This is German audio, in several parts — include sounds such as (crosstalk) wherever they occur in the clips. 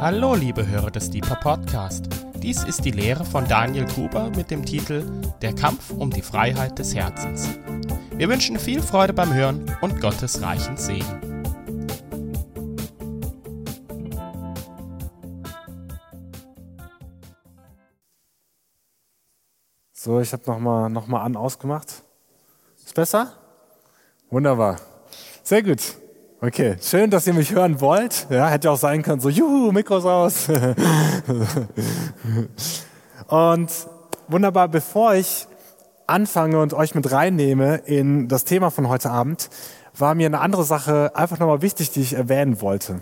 Hallo, liebe Hörer des Deeper Podcast. Dies ist die Lehre von Daniel Gruber mit dem Titel Der Kampf um die Freiheit des Herzens. Wir wünschen viel Freude beim Hören und Gottes reichen Segen. So, ich habe nochmal noch mal an ausgemacht. Ist besser? Wunderbar. Sehr gut. Okay, schön, dass ihr mich hören wollt. Ja, hätte auch sein können, so, juhu, Mikros aus. (laughs) und wunderbar, bevor ich anfange und euch mit reinnehme in das Thema von heute Abend, war mir eine andere Sache einfach nochmal wichtig, die ich erwähnen wollte.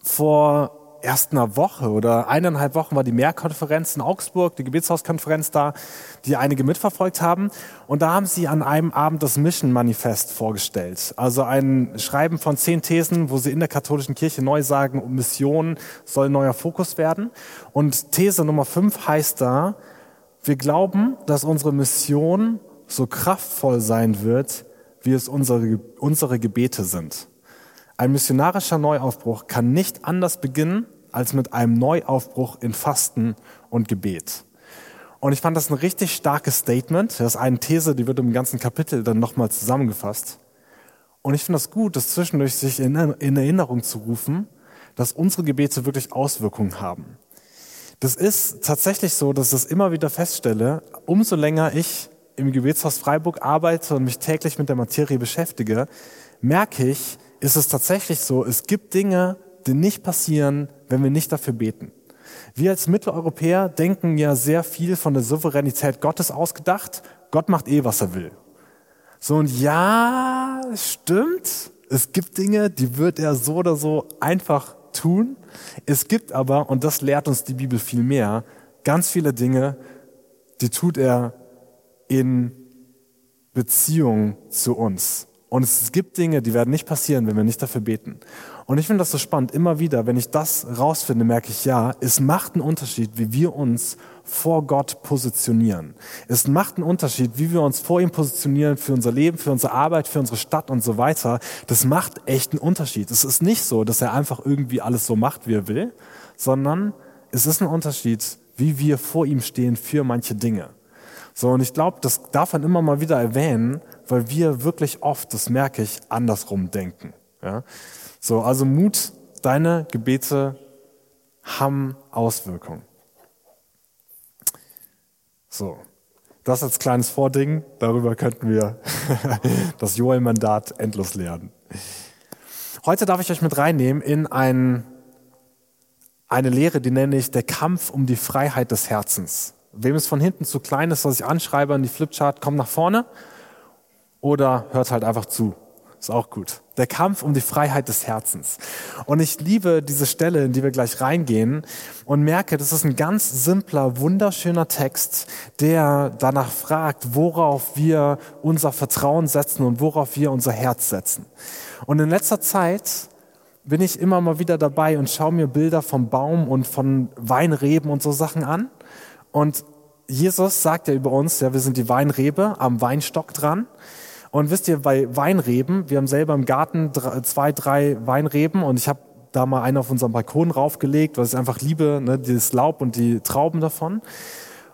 Vor erst einer Woche oder eineinhalb Wochen war die Mehrkonferenz in Augsburg, die Gebetshauskonferenz da, die einige mitverfolgt haben. Und da haben sie an einem Abend das Mission Manifest vorgestellt. Also ein Schreiben von zehn Thesen, wo sie in der katholischen Kirche neu sagen, Mission soll neuer Fokus werden. Und These Nummer fünf heißt da, wir glauben, dass unsere Mission so kraftvoll sein wird, wie es unsere, unsere Gebete sind. Ein missionarischer Neuaufbruch kann nicht anders beginnen als mit einem Neuaufbruch in Fasten und Gebet. Und ich fand das ein richtig starkes Statement. Das ist eine These, die wird im ganzen Kapitel dann nochmal zusammengefasst. Und ich finde das gut, das zwischendurch sich in, in Erinnerung zu rufen, dass unsere Gebete wirklich Auswirkungen haben. Das ist tatsächlich so, dass ich das immer wieder feststelle, umso länger ich im Gebetshaus Freiburg arbeite und mich täglich mit der Materie beschäftige, merke ich, ist es tatsächlich so, es gibt Dinge, die nicht passieren, wenn wir nicht dafür beten. Wir als Mitteleuropäer denken ja sehr viel von der Souveränität Gottes ausgedacht. Gott macht eh, was er will. So und ja, stimmt. Es gibt Dinge, die wird er so oder so einfach tun. Es gibt aber, und das lehrt uns die Bibel viel mehr, ganz viele Dinge, die tut er in Beziehung zu uns. Und es gibt Dinge, die werden nicht passieren, wenn wir nicht dafür beten. Und ich finde das so spannend. Immer wieder, wenn ich das rausfinde, merke ich, ja, es macht einen Unterschied, wie wir uns vor Gott positionieren. Es macht einen Unterschied, wie wir uns vor ihm positionieren für unser Leben, für unsere Arbeit, für unsere Stadt und so weiter. Das macht echt einen Unterschied. Es ist nicht so, dass er einfach irgendwie alles so macht, wie er will, sondern es ist ein Unterschied, wie wir vor ihm stehen für manche Dinge. So, und ich glaube, das darf man immer mal wieder erwähnen, weil wir wirklich oft, das merke ich, andersrum denken. Ja? So, also Mut, deine Gebete haben Auswirkungen. So, das als kleines Vording, darüber könnten wir (laughs) das Joel-Mandat endlos lernen. Heute darf ich euch mit reinnehmen in ein, eine Lehre, die nenne ich der Kampf um die Freiheit des Herzens. Wem es von hinten zu klein ist, was ich anschreibe an die Flipchart, kommt nach vorne oder hört halt einfach zu. Ist auch gut. Der Kampf um die Freiheit des Herzens. Und ich liebe diese Stelle, in die wir gleich reingehen und merke, das ist ein ganz simpler, wunderschöner Text, der danach fragt, worauf wir unser Vertrauen setzen und worauf wir unser Herz setzen. Und in letzter Zeit bin ich immer mal wieder dabei und schaue mir Bilder vom Baum und von Weinreben und so Sachen an. Und Jesus sagt ja über uns, ja, wir sind die Weinrebe am Weinstock dran. Und wisst ihr, bei Weinreben, wir haben selber im Garten zwei, drei Weinreben und ich habe da mal einen auf unserem Balkon raufgelegt, weil ich einfach liebe, ne, dieses Laub und die Trauben davon.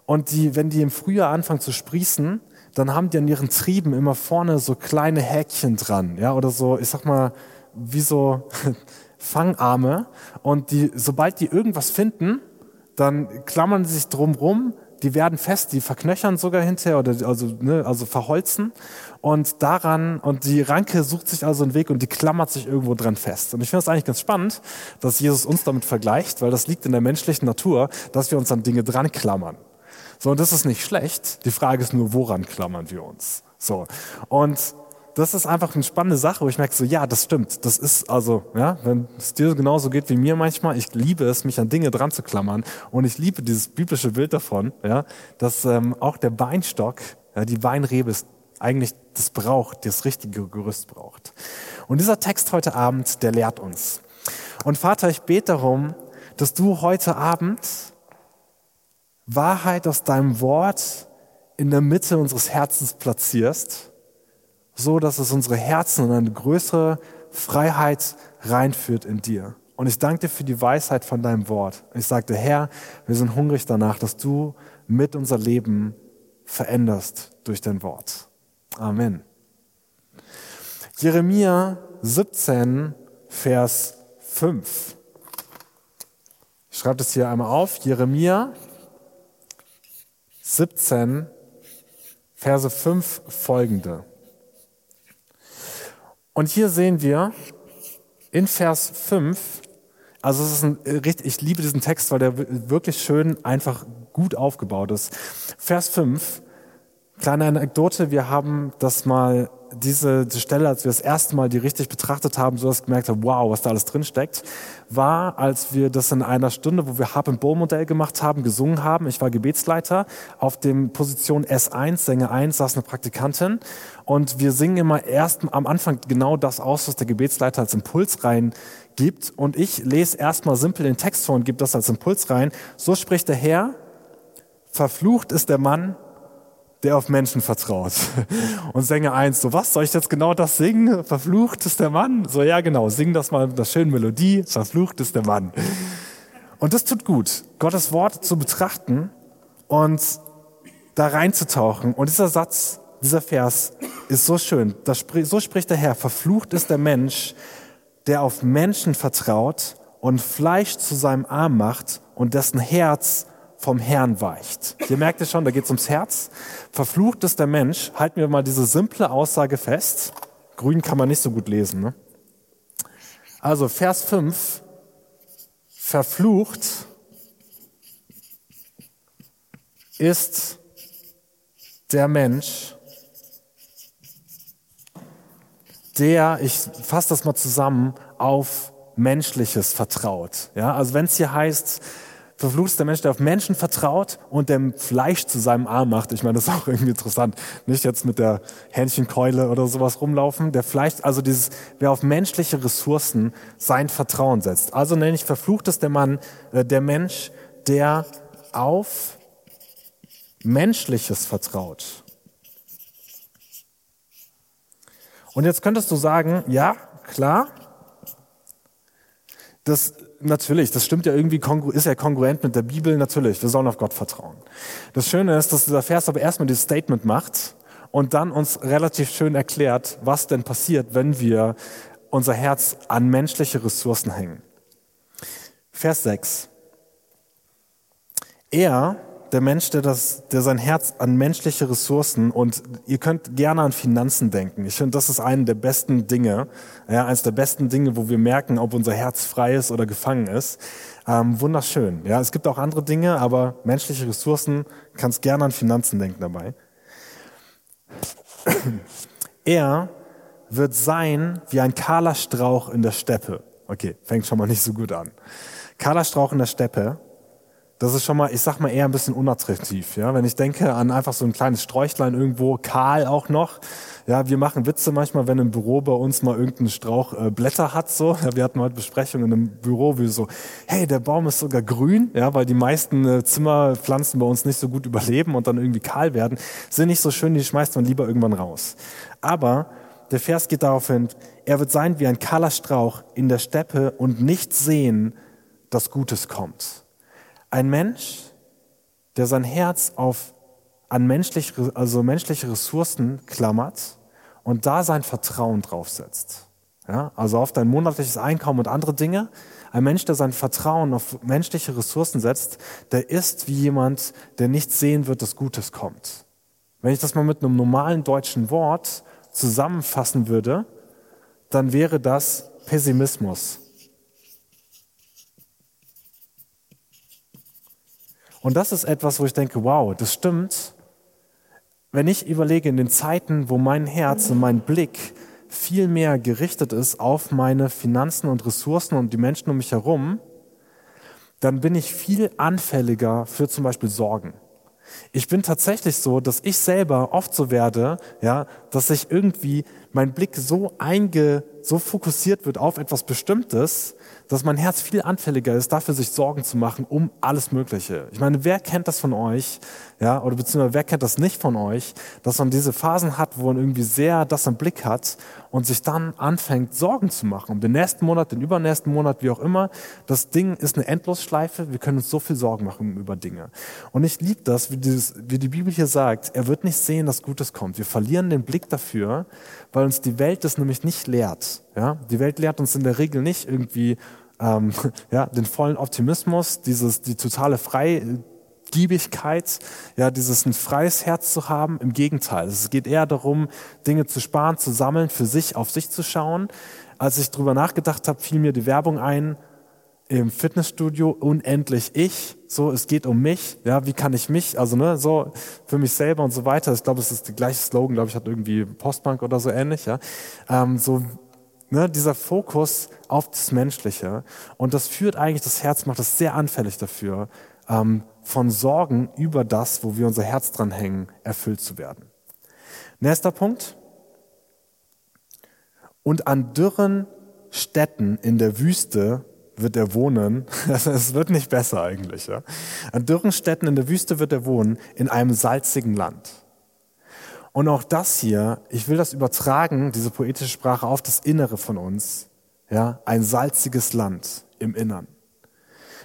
Und die, wenn die im Frühjahr anfangen zu sprießen, dann haben die an ihren Trieben immer vorne so kleine Häkchen dran, ja, oder so, ich sag mal, wie so (laughs) Fangarme. Und die, sobald die irgendwas finden, dann klammern sie sich drumrum, die werden fest, die verknöchern sogar hinterher oder also, ne, also verholzen und daran und die Ranke sucht sich also einen Weg und die klammert sich irgendwo dran fest. Und ich finde es eigentlich ganz spannend, dass Jesus uns damit vergleicht, weil das liegt in der menschlichen Natur, dass wir uns an Dinge dran klammern. So, und das ist nicht schlecht. Die Frage ist nur, woran klammern wir uns? So. Und das ist einfach eine spannende Sache, wo ich merke so, ja, das stimmt. Das ist also, ja, wenn es dir genauso geht wie mir manchmal, ich liebe es, mich an Dinge dran zu klammern. Und ich liebe dieses biblische Bild davon, ja, dass ähm, auch der Weinstock, ja, die Weinrebe ist eigentlich das braucht, das richtige Gerüst braucht. Und dieser Text heute Abend, der lehrt uns. Und Vater, ich bete darum, dass du heute Abend Wahrheit aus deinem Wort in der Mitte unseres Herzens platzierst so dass es unsere Herzen in eine größere Freiheit reinführt in dir. Und ich danke dir für die Weisheit von deinem Wort. Ich sagte, Herr, wir sind hungrig danach, dass du mit unser Leben veränderst durch dein Wort. Amen. Jeremia 17, Vers 5. Ich schreibe das hier einmal auf. Jeremia 17, Verse 5 folgende. Und hier sehen wir in Vers 5, also es ist ein, ich liebe diesen Text, weil der wirklich schön einfach gut aufgebaut ist. Vers 5, kleine Anekdote, wir haben das mal diese, Stelle, als wir das erste Mal die richtig betrachtet haben, so dass ich gemerkt habe, wow, was da alles drin steckt, war, als wir das in einer Stunde, wo wir Harp and Bow Modell gemacht haben, gesungen haben. Ich war Gebetsleiter. Auf dem Position S1, Sänger 1, saß eine Praktikantin. Und wir singen immer erst am Anfang genau das aus, was der Gebetsleiter als Impuls rein gibt. Und ich lese erstmal simpel den Text vor und gebe das als Impuls rein. So spricht der Herr, verflucht ist der Mann, der auf Menschen vertraut. Und Sänger 1, so was, soll ich jetzt genau das singen? Verflucht ist der Mann? So, ja genau, sing das mal mit einer schönen Melodie, verflucht ist der Mann. Und das tut gut, Gottes Wort zu betrachten und da reinzutauchen. Und dieser Satz, dieser Vers ist so schön. so spricht der Herr, verflucht ist der Mensch, der auf Menschen vertraut und Fleisch zu seinem Arm macht und dessen Herz vom Herrn weicht. Ihr merkt es schon, da geht es ums Herz. Verflucht ist der Mensch. Halten wir mal diese simple Aussage fest. Grün kann man nicht so gut lesen. Ne? Also Vers 5. Verflucht ist der Mensch, der, ich fasse das mal zusammen, auf Menschliches vertraut. Ja, also wenn es hier heißt, Verflucht ist der Mensch, der auf Menschen vertraut und dem Fleisch zu seinem Arm macht. Ich meine, das ist auch irgendwie interessant. Nicht jetzt mit der Hähnchenkeule oder sowas rumlaufen. Der Fleisch, also dieses, wer auf menschliche Ressourcen sein Vertrauen setzt. Also nenne ich verflucht ist der Mann, äh, der Mensch, der auf Menschliches vertraut. Und jetzt könntest du sagen, ja, klar, das natürlich, das stimmt ja irgendwie, ist ja kongruent mit der Bibel, natürlich, wir sollen auf Gott vertrauen. Das Schöne ist, dass dieser Vers aber erstmal dieses Statement macht und dann uns relativ schön erklärt, was denn passiert, wenn wir unser Herz an menschliche Ressourcen hängen. Vers 6. Er, der Mensch, der, das, der sein Herz an menschliche Ressourcen und ihr könnt gerne an Finanzen denken. Ich finde, das ist eine der besten Dinge, ja, eines der besten Dinge, wo wir merken, ob unser Herz frei ist oder gefangen ist. Ähm, wunderschön. Ja, es gibt auch andere Dinge, aber menschliche Ressourcen kannst gerne an Finanzen denken dabei. (clears throat) Er wird sein wie ein kahler Strauch in der Steppe. Okay, fängt schon mal nicht so gut an. Kahler Strauch in der Steppe das ist schon mal, ich sag mal, eher ein bisschen unattraktiv. Ja? Wenn ich denke an einfach so ein kleines Sträuchlein irgendwo, kahl auch noch. Ja, wir machen Witze manchmal, wenn im Büro bei uns mal irgendein Strauch äh, Blätter hat. So, ja, wir hatten heute Besprechungen im Büro, wie so, hey, der Baum ist sogar grün, ja, weil die meisten äh, Zimmerpflanzen bei uns nicht so gut überleben und dann irgendwie kahl werden. Sind nicht so schön, die schmeißt man lieber irgendwann raus. Aber der Vers geht darauf hin, er wird sein wie ein kahler Strauch in der Steppe und nicht sehen, dass Gutes kommt. Ein Mensch, der sein Herz auf, an menschlich, also menschliche Ressourcen klammert und da sein Vertrauen draufsetzt. Ja, also auf dein monatliches Einkommen und andere Dinge. Ein Mensch, der sein Vertrauen auf menschliche Ressourcen setzt, der ist wie jemand, der nicht sehen wird, dass Gutes kommt. Wenn ich das mal mit einem normalen deutschen Wort zusammenfassen würde, dann wäre das Pessimismus. Und das ist etwas, wo ich denke, wow, das stimmt. Wenn ich überlege, in den Zeiten, wo mein Herz und mein Blick viel mehr gerichtet ist auf meine Finanzen und Ressourcen und die Menschen um mich herum, dann bin ich viel anfälliger für zum Beispiel Sorgen. Ich bin tatsächlich so, dass ich selber oft so werde, ja, dass ich irgendwie mein Blick so einge, so fokussiert wird auf etwas Bestimmtes, dass mein Herz viel anfälliger ist, dafür sich Sorgen zu machen um alles Mögliche. Ich meine, wer kennt das von euch, ja, oder beziehungsweise wer kennt das nicht von euch, dass man diese Phasen hat, wo man irgendwie sehr das im Blick hat und sich dann anfängt, Sorgen zu machen um den nächsten Monat, den übernächsten Monat, wie auch immer. Das Ding ist eine Endlosschleife. Wir können uns so viel Sorgen machen über Dinge. Und ich liebe das, wie, dieses, wie die Bibel hier sagt, er wird nicht sehen, dass Gutes kommt. Wir verlieren den Blick dafür, weil uns die Welt das nämlich nicht lehrt. Ja? Die Welt lehrt uns in der Regel nicht irgendwie ähm, (laughs) ja, den vollen Optimismus, dieses, die totale Freigiebigkeit, ja, dieses ein freies Herz zu haben. Im Gegenteil, es geht eher darum, Dinge zu sparen, zu sammeln, für sich, auf sich zu schauen. Als ich drüber nachgedacht habe, fiel mir die Werbung ein, im Fitnessstudio unendlich ich, so es geht um mich, ja, wie kann ich mich, also ne, so für mich selber und so weiter. Ich glaube, es ist der gleiche Slogan, glaube ich, hat irgendwie Postbank oder so ähnlich, ja. Ähm, so Ne, dieser Fokus auf das Menschliche. Und das führt eigentlich, das Herz macht es sehr anfällig dafür, ähm, von Sorgen über das, wo wir unser Herz dran hängen, erfüllt zu werden. Nächster Punkt. Und an dürren Städten in der Wüste wird er wohnen. (laughs) Es wird nicht besser eigentlich. Ja? An dürren Städten in der Wüste wird er wohnen, in einem salzigen Land. Und auch das hier, ich will das übertragen, diese poetische Sprache, auf das Innere von uns. Ja, ein salziges Land im Innern.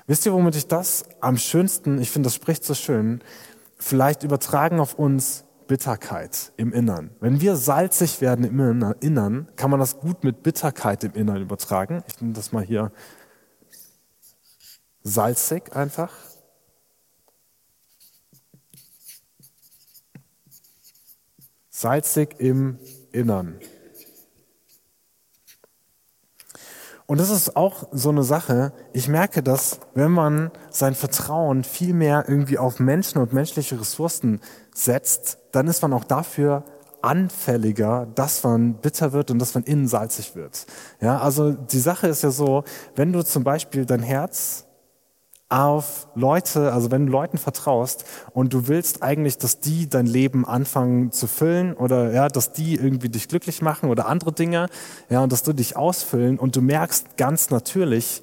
Wisst ihr, womit ich das am schönsten, ich finde, das spricht so schön, vielleicht übertragen auf uns Bitterkeit im Innern. Wenn wir salzig werden im Innern, kann man das gut mit Bitterkeit im Innern übertragen. Ich nehme das mal hier salzig einfach. salzig im Innern. Und das ist auch so eine Sache. Ich merke dass wenn man sein Vertrauen viel mehr irgendwie auf Menschen und menschliche Ressourcen setzt, dann ist man auch dafür anfälliger, dass man bitter wird und dass man innen salzig wird. Ja, also die Sache ist ja so, wenn du zum Beispiel dein Herz auf Leute, also wenn du Leuten vertraust und du willst eigentlich, dass die dein Leben anfangen zu füllen oder ja, dass die irgendwie dich glücklich machen oder andere Dinge, ja, und dass du dich ausfüllen und du merkst ganz natürlich,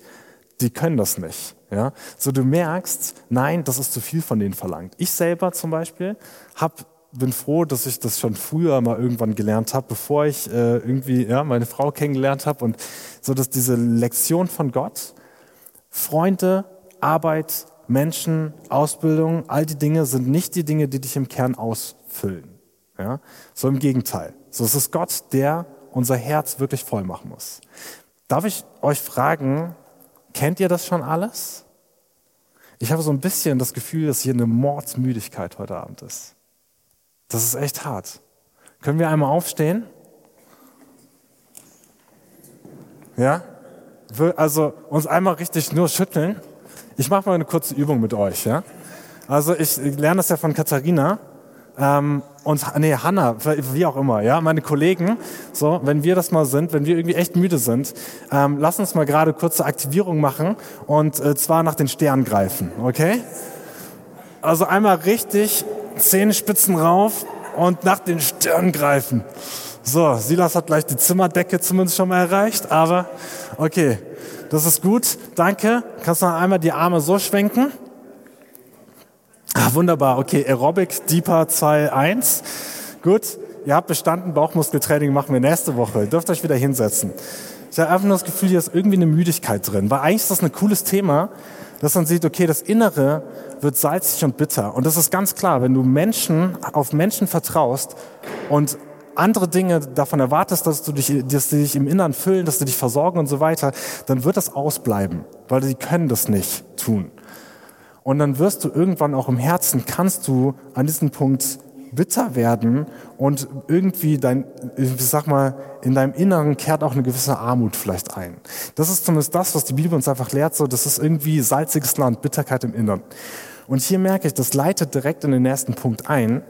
die können das nicht. Ja, so du merkst, nein, das ist zu viel von denen verlangt. Ich selber zum Beispiel hab, bin froh, dass ich das schon früher mal irgendwann gelernt habe, bevor ich äh, irgendwie ja, meine Frau kennengelernt habe und so, dass diese Lektion von Gott, Freunde Arbeit, Menschen, Ausbildung, all die Dinge sind nicht die Dinge, die dich im Kern ausfüllen. Ja? So im Gegenteil. So es ist Gott, der unser Herz wirklich voll machen muss. Darf ich euch fragen, kennt ihr das schon alles? Ich habe so ein bisschen das Gefühl, dass hier eine Mordsmüdigkeit heute Abend ist. Das ist echt hart. Können wir einmal aufstehen? Ja? Also uns einmal richtig nur schütteln. Ich mache mal eine kurze Übung mit euch. Ja? Also ich lerne das ja von Katharina ähm, und nee Hanna, wie auch immer. Ja, meine Kollegen. So, wenn wir das mal sind, wenn wir irgendwie echt müde sind, ähm, lass uns mal gerade kurze Aktivierung machen und äh, zwar nach den Sternen greifen. Okay? Also einmal richtig Zähnespitzen rauf und nach den Sternen greifen. So, Silas hat gleich die Zimmerdecke zumindest schon mal erreicht, aber okay. Das ist gut. Danke. Kannst du noch einmal die Arme so schwenken? Ah, wunderbar. Okay, Aerobic Deeper 2.1. Gut. Ihr habt bestanden. Bauchmuskeltraining machen wir nächste Woche. Ihr dürft euch wieder hinsetzen. Ich habe einfach nur das Gefühl, hier ist irgendwie eine Müdigkeit drin. Weil eigentlich ist das ein cooles Thema, dass man sieht, okay, das Innere wird salzig und bitter. Und das ist ganz klar, wenn du Menschen, auf Menschen vertraust und andere Dinge davon erwartest, dass du dich, dass sie dich im Innern füllen, dass sie dich versorgen und so weiter, dann wird das ausbleiben, weil sie können das nicht tun. Und dann wirst du irgendwann auch im Herzen, kannst du an diesem Punkt bitter werden und irgendwie dein, ich sag mal, in deinem Inneren kehrt auch eine gewisse Armut vielleicht ein. Das ist zumindest das, was die Bibel uns einfach lehrt, so, das ist irgendwie salziges Land, Bitterkeit im Inneren. Und hier merke ich, das leitet direkt in den nächsten Punkt ein,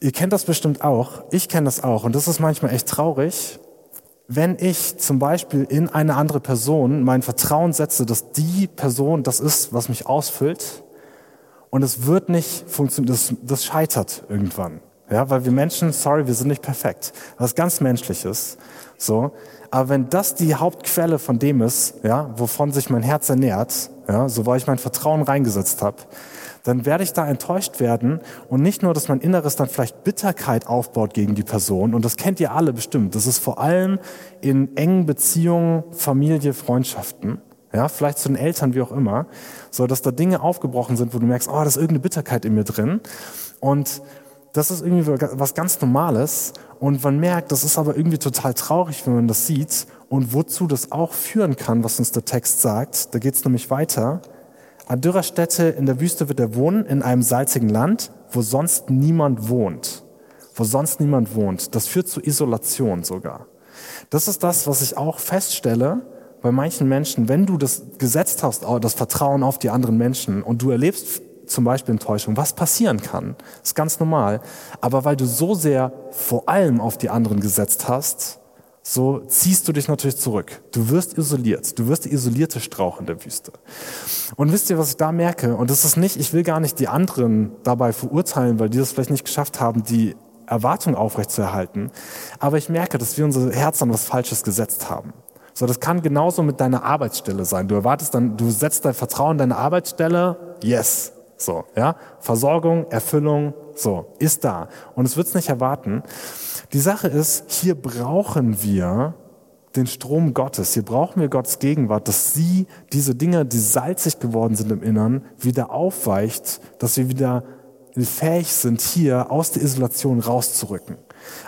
Ihr kennt das bestimmt auch. Ich kenne das auch. Und das ist manchmal echt traurig, wenn ich zum Beispiel in eine andere Person mein Vertrauen setze, dass die Person das ist, was mich ausfüllt. Und es wird nicht funktionieren. Das, das scheitert irgendwann. Ja, weil wir Menschen, sorry, wir sind nicht perfekt. Was ganz Menschliches. So. Aber wenn das die Hauptquelle von dem ist, ja, wovon sich mein Herz ernährt, ja, so weil ich mein Vertrauen reingesetzt habe, dann werde ich da enttäuscht werden und nicht nur, dass mein Inneres dann vielleicht Bitterkeit aufbaut gegen die Person und das kennt ihr alle bestimmt. Das ist vor allem in engen Beziehungen, Familie, Freundschaften, ja, vielleicht zu den Eltern, wie auch immer, so dass da Dinge aufgebrochen sind, wo du merkst, oh, da ist irgendeine Bitterkeit in mir drin und das ist irgendwie was ganz Normales und man merkt, das ist aber irgendwie total traurig, wenn man das sieht und wozu das auch führen kann, was uns der Text sagt. Da geht es nämlich weiter. An dürrer Stätte in der Wüste wird er wohnen, in einem salzigen Land, wo sonst niemand wohnt. Wo sonst niemand wohnt. Das führt zu Isolation sogar. Das ist das, was ich auch feststelle bei manchen Menschen, wenn du das gesetzt hast, das Vertrauen auf die anderen Menschen und du erlebst zum Beispiel Enttäuschung, was passieren kann. ist ganz normal. Aber weil du so sehr vor allem auf die anderen gesetzt hast, so ziehst du dich natürlich zurück. Du wirst isoliert. Du wirst der isolierte Strauch in der Wüste. Und wisst ihr, was ich da merke? Und das ist nicht, ich will gar nicht die anderen dabei verurteilen, weil die das vielleicht nicht geschafft haben, die Erwartung aufrechtzuerhalten. Aber ich merke, dass wir unser Herz an was Falsches gesetzt haben. So, das kann genauso mit deiner Arbeitsstelle sein. Du erwartest dann, du setzt dein Vertrauen in deine Arbeitsstelle. Yes. So, ja. Versorgung, Erfüllung, so, ist da. Und es wird es nicht erwarten. Die Sache ist, hier brauchen wir den Strom Gottes. Hier brauchen wir Gottes Gegenwart, dass sie diese Dinge, die salzig geworden sind im Innern, wieder aufweicht, dass wir wieder fähig sind, hier aus der Isolation rauszurücken.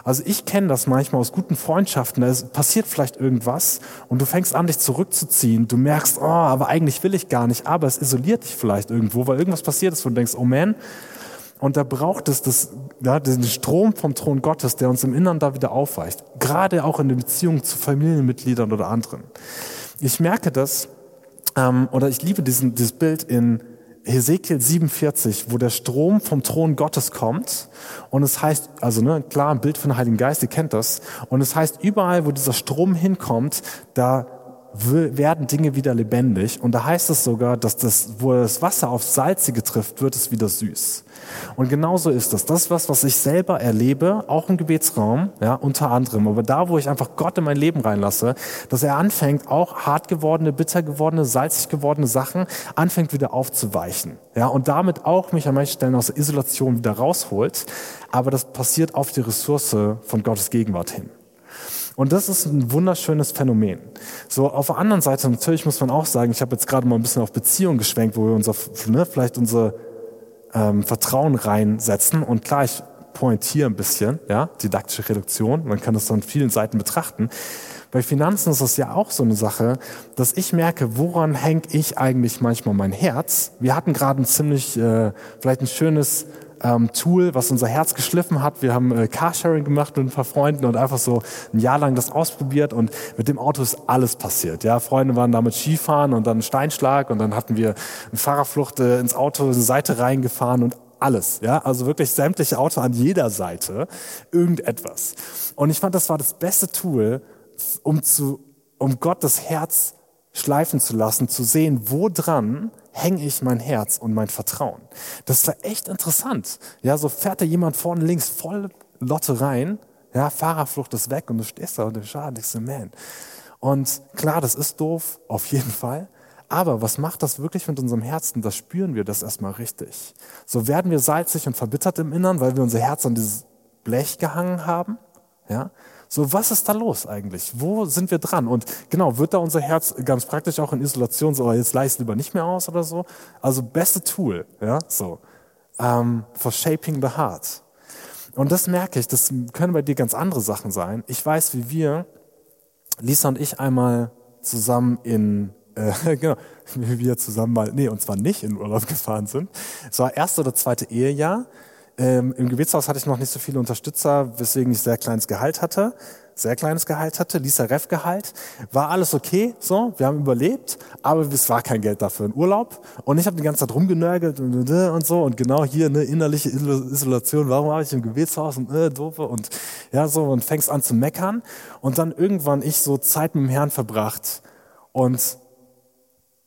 Also ich kenne das manchmal aus guten Freundschaften, da passiert vielleicht irgendwas und du fängst an, dich zurückzuziehen. Du merkst, oh, aber eigentlich will ich gar nicht, aber es isoliert dich vielleicht irgendwo, weil irgendwas passiert ist, wo du denkst, oh man, und da braucht es das, ja, den Strom vom Thron Gottes, der uns im Innern da wieder aufweicht. Gerade auch in der Beziehung zu Familienmitgliedern oder anderen. Ich merke das, ähm, oder ich liebe diesen, dieses Bild in Hesekiel 47, wo der Strom vom Thron Gottes kommt. Und es heißt, also ne, klar, ein Bild von Heiligen Geist, ihr kennt das. Und es heißt, überall, wo dieser Strom hinkommt, da werden Dinge wieder lebendig. Und da heißt es sogar, dass das, wo das Wasser auf Salzige trifft, wird es wieder süß. Und genauso ist das. Das ist was, was ich selber erlebe, auch im Gebetsraum, ja, unter anderem. Aber da, wo ich einfach Gott in mein Leben reinlasse, dass er anfängt, auch hart gewordene, bitter gewordene, salzig gewordene Sachen anfängt wieder aufzuweichen. Ja, und damit auch mich an manchen Stellen aus der Isolation wieder rausholt. Aber das passiert auf die Ressource von Gottes Gegenwart hin. Und das ist ein wunderschönes Phänomen. So, auf der anderen Seite, natürlich muss man auch sagen, ich habe jetzt gerade mal ein bisschen auf Beziehung geschwenkt, wo wir unser, ne, vielleicht unser ähm, Vertrauen reinsetzen. Und klar, ich pointiere ein bisschen, ja, didaktische Reduktion. Man kann das von vielen Seiten betrachten. Bei Finanzen ist das ja auch so eine Sache, dass ich merke, woran hängt ich eigentlich manchmal mein Herz? Wir hatten gerade ein ziemlich, äh, vielleicht ein schönes ähm, Tool, was unser Herz geschliffen hat. Wir haben äh, Carsharing gemacht mit ein paar Freunden und einfach so ein Jahr lang das ausprobiert und mit dem Auto ist alles passiert. Ja, Freunde waren damit Skifahren und dann Steinschlag und dann hatten wir eine Fahrerflucht äh, ins Auto, eine Seite reingefahren und alles, ja, also wirklich sämtliche Auto an jeder Seite, irgendetwas. Und ich fand, das war das beste Tool, um zu, um Gott das Herz schleifen zu lassen, zu sehen, wo dran hänge ich mein Herz und mein Vertrauen. Das war echt interessant. Ja, so fährt da jemand vorne links voll Lotte rein, ja, Fahrerflucht ist weg und du stehst da und du schadest, man. Und klar, das ist doof, auf jeden Fall. Aber was macht das wirklich mit unserem Herzen? Das spüren wir das erstmal richtig. So werden wir salzig und verbittert im Innern, weil wir unser Herz an dieses Blech gehangen haben. Ja, so, was ist da los eigentlich? Wo sind wir dran? Und genau, wird da unser Herz ganz praktisch auch in Isolation so, jetzt leist lieber nicht mehr aus oder so? Also, beste Tool, ja, so, um, for shaping the heart. Und das merke ich, das können bei dir ganz andere Sachen sein. Ich weiß, wie wir, Lisa und ich einmal zusammen in äh, (laughs) genau, wie wir zusammen mal, nee, und zwar nicht in Urlaub (laughs) gefahren sind. Es war erste oder zweite Ehejahr ähm, Im Gebetshaus hatte ich noch nicht so viele Unterstützer, weswegen ich sehr kleines Gehalt hatte. Sehr kleines Gehalt hatte, Lisa Ref Gehalt. War alles okay, so, wir haben überlebt, aber es war kein Geld dafür in Urlaub. Und ich habe die ganze Zeit rumgenörgelt und, und so und genau hier eine innerliche Isolation. Warum habe ich im Gebetshaus und äh, doofe und ja so und fängst an zu meckern. Und dann irgendwann ich so Zeit mit dem Herrn verbracht und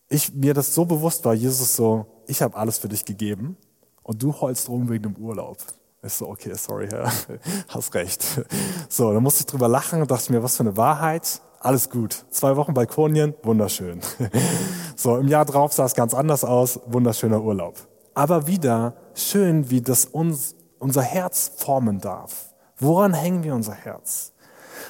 ich mir das so bewusst war, Jesus so, ich habe alles für dich gegeben und du heulst rum wegen dem Urlaub. Ich so, okay, sorry, Herr, (laughs) hast recht. So, dann musste ich drüber lachen und dachte mir, was für eine Wahrheit. Alles gut. Zwei Wochen Balkonien, wunderschön. (laughs) So, im Jahr drauf sah es ganz anders aus, wunderschöner Urlaub. Aber wieder schön, wie das uns, unser Herz formen darf. Woran hängen wir unser Herz?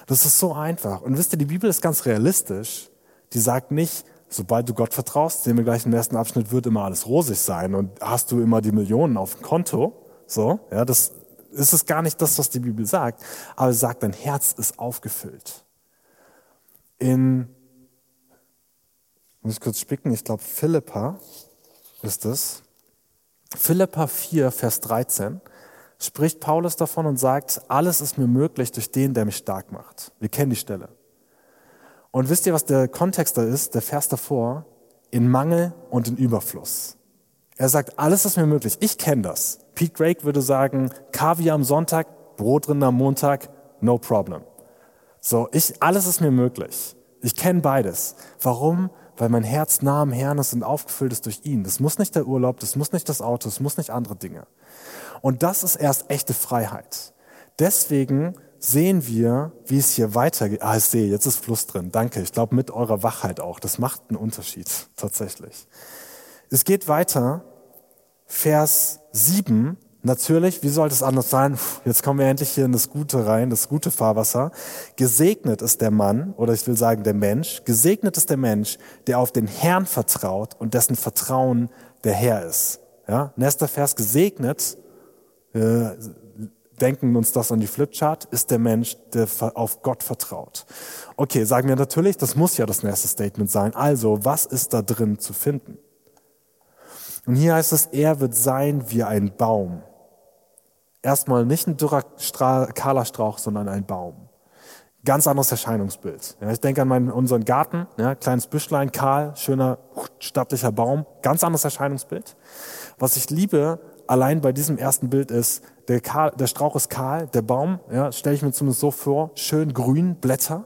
Das ist so einfach. Und wisst ihr, die Bibel ist ganz realistisch. Die sagt nicht, sobald du Gott vertraust, sehen wir gleich im ersten Abschnitt, wird immer alles rosig sein und hast du immer die Millionen auf dem Konto. So, ja, das ist es gar nicht das, was die Bibel sagt, aber sie sagt, dein Herz ist aufgefüllt. In, muss ich kurz spicken, ich glaube Philippa ist es. Philippa 4, Vers 13 spricht Paulus davon und sagt, alles ist mir möglich durch den, der mich stark macht. Wir kennen die Stelle. Und wisst ihr, was der Kontext da ist? Der Vers davor, in Mangel und in Überfluss. Er sagt, alles ist mir möglich. Ich kenne das. Pete Drake würde sagen, Kaviar am Sonntag, Brotrinder am Montag, no problem. So, ich, alles ist mir möglich. Ich kenne beides. Warum? Weil mein Herz nah am Herrn ist und aufgefüllt ist durch ihn. Das muss nicht der Urlaub, das muss nicht das Auto, das muss nicht andere Dinge. Und das ist erst echte Freiheit. Deswegen sehen wir, wie es hier weitergeht. Ah, ich sehe, jetzt ist Fluss drin. Danke. Ich glaube, mit eurer Wachheit auch. Das macht einen Unterschied, (laughs) tatsächlich. Es geht weiter. Vers 7. Natürlich, wie sollte es anders sein? Jetzt kommen wir endlich hier in das Gute rein, das gute Fahrwasser. Gesegnet ist der Mann, oder ich will sagen der Mensch, gesegnet ist der Mensch, der auf den Herrn vertraut und dessen Vertrauen der Herr ist. Ja, nächster Vers, gesegnet äh, denken uns das an die Flipchart, ist der Mensch, der auf Gott vertraut. Okay, sagen wir natürlich, das muss ja das nächste Statement sein. Also, was ist da drin zu finden? Und hier heißt es, er wird sein wie ein Baum. Erstmal nicht ein dürrer, kahler Strauch, sondern ein Baum. Ganz anderes Erscheinungsbild. Ja, ich denke an meinen, unseren Garten, ja, kleines Büschlein, kahl, schöner, stattlicher Baum. Ganz anderes Erscheinungsbild. Was ich liebe allein bei diesem ersten Bild ist, der, kahl, der Strauch ist kahl, der Baum, ja, stelle ich mir zumindest so vor, schön grün, Blätter.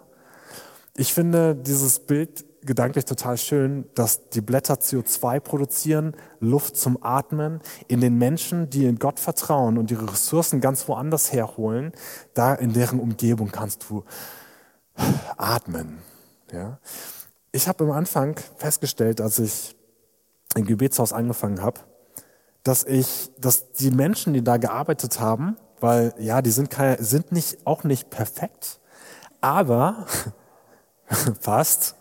Ich finde dieses Bild gedanklich total schön, dass die Blätter CO2 produzieren, Luft zum Atmen. In den Menschen, die in Gott vertrauen und ihre Ressourcen ganz woanders herholen, da in deren Umgebung kannst du atmen. Ja. Ich habe am Anfang festgestellt, als ich im Gebetshaus angefangen habe, dass ich, dass die Menschen, die da gearbeitet haben, weil ja, die sind, keine, sind nicht, auch nicht perfekt, aber (laughs) fast,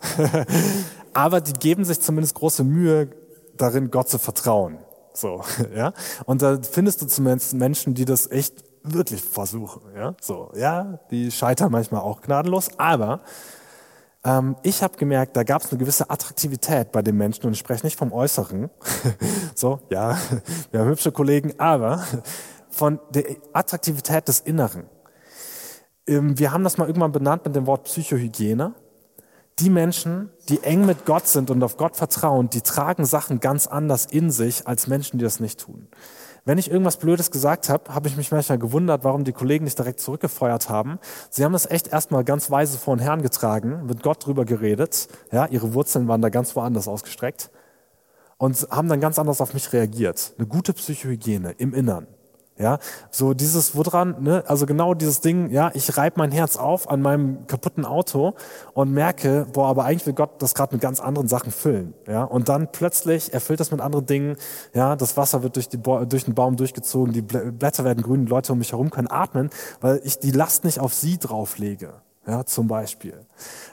(laughs) aber die geben sich zumindest große Mühe darin, Gott zu vertrauen. So, (laughs) ja. Und da findest du zumindest Menschen, die das echt wirklich versuchen, ja. So, ja, die scheitern manchmal auch gnadenlos, aber ähm, ich habe gemerkt, da gab es eine gewisse Attraktivität bei den Menschen und ich spreche nicht vom Äußeren. (laughs) so, ja, wir haben hübsche Kollegen, aber von der Attraktivität des Inneren. Ähm, wir haben das mal irgendwann benannt mit dem Wort Psychohygiene. Die Menschen, die eng mit Gott sind und auf Gott vertrauen, die tragen Sachen ganz anders in sich als Menschen, die das nicht tun. Wenn ich irgendwas Blödes gesagt habe, habe ich mich manchmal gewundert, warum die Kollegen nicht direkt zurückgefeuert haben. Sie haben das echt erstmal ganz weise vor den Herrn getragen, mit Gott drüber geredet. Ja, ihre Wurzeln waren da ganz woanders ausgestreckt und haben dann ganz anders auf mich reagiert. Eine gute Psychohygiene im Innern. Ja, so dieses, woran, ne, also genau dieses Ding, ja, ich reibe mein Herz auf an meinem kaputten Auto und merke, boah, aber eigentlich will Gott das gerade mit ganz anderen Sachen füllen, ja, und dann plötzlich erfüllt das mit anderen Dingen, ja, das Wasser wird durch, die, durch den Baum durchgezogen, die Blätter werden grün, die Leute um mich herum können atmen, weil ich die Last nicht auf sie drauflege. Ja, zum Beispiel.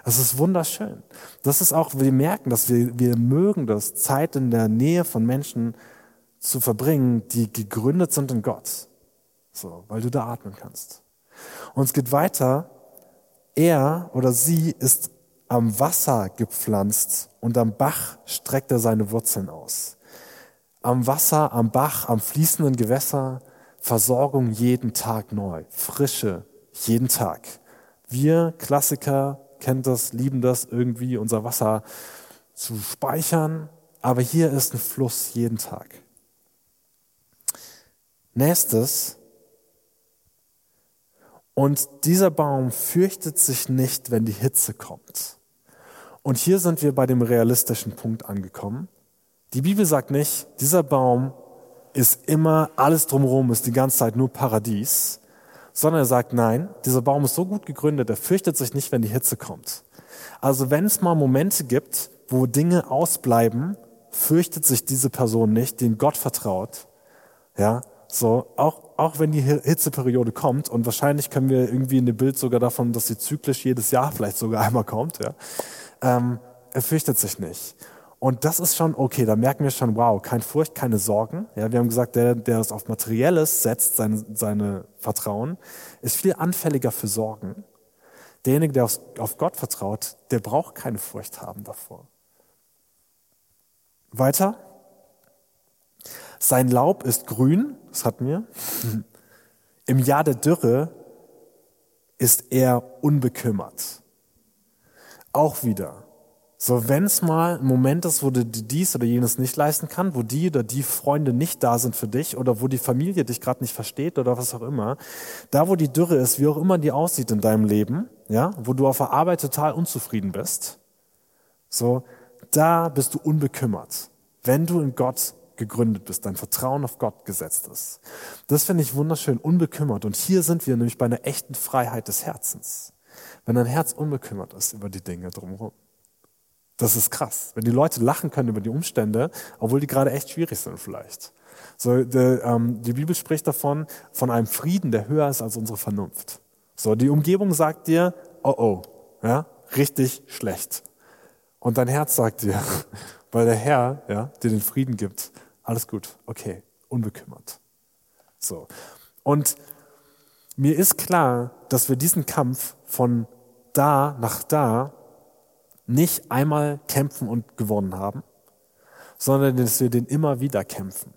Das ist wunderschön. Das ist auch, wir merken, dass wir, wir mögen das, Zeit in der Nähe von Menschen zu verbringen, die gegründet sind in Gott. So, weil du da atmen kannst. Und es geht weiter. Er oder sie ist am Wasser gepflanzt und am Bach streckt er seine Wurzeln aus. Am Wasser, am Bach, am fließenden Gewässer, Versorgung jeden Tag neu, Frische jeden Tag. Wir Klassiker kennen das, lieben das irgendwie, unser Wasser zu speichern, aber hier ist ein Fluss jeden Tag. Nächstes. Und dieser Baum fürchtet sich nicht, wenn die Hitze kommt. Und hier sind wir bei dem realistischen Punkt angekommen. Die Bibel sagt nicht, dieser Baum ist immer, alles drumherum ist die ganze Zeit nur Paradies, sondern er sagt, nein, dieser Baum ist so gut gegründet, er fürchtet sich nicht, wenn die Hitze kommt. Also wenn es mal Momente gibt, wo Dinge ausbleiben, fürchtet sich diese Person nicht, den Gott vertraut. Ja, so, auch, auch wenn die Hitzeperiode kommt, und wahrscheinlich können wir irgendwie in dem Bild sogar davon, dass sie zyklisch jedes Jahr (laughs) vielleicht sogar einmal kommt, ja, ähm, er fürchtet sich nicht. Und das ist schon okay, da merken wir schon, wow, kein Furcht, keine Sorgen. Ja, wir haben gesagt, der, der das auf Materielles setzt, seine, seine Vertrauen, ist viel anfälliger für Sorgen. Derjenige, der auf, auf Gott vertraut, der braucht keine Furcht haben davor. Weiter. Sein Laub ist grün, das hatten wir. Im Jahr der Dürre ist er unbekümmert. Auch wieder. So, wenn es mal ein Moment ist, wo du dies oder jenes nicht leisten kann, wo die oder die Freunde nicht da sind für dich oder wo die Familie dich gerade nicht versteht oder was auch immer, da wo die Dürre ist, wie auch immer die aussieht in deinem Leben, ja, wo du auf der Arbeit total unzufrieden bist, so, da bist du unbekümmert, wenn du in Gott gegründet bist, dein Vertrauen auf Gott gesetzt ist. Das finde ich wunderschön, unbekümmert. Und hier sind wir nämlich bei einer echten Freiheit des Herzens. Wenn dein Herz unbekümmert ist über die Dinge drumherum. Das ist krass. Wenn die Leute lachen können über die Umstände, obwohl die gerade echt schwierig sind vielleicht. So, die, ähm, die Bibel spricht davon, von einem Frieden, der höher ist als unsere Vernunft. So, die Umgebung sagt dir, oh oh, ja, richtig schlecht. Und dein Herz sagt dir, (laughs) weil der Herr, ja, dir den Frieden gibt, alles gut, okay, unbekümmert. So. Und mir ist klar, dass wir diesen Kampf von da nach da nicht einmal kämpfen und gewonnen haben, sondern dass wir den immer wieder kämpfen.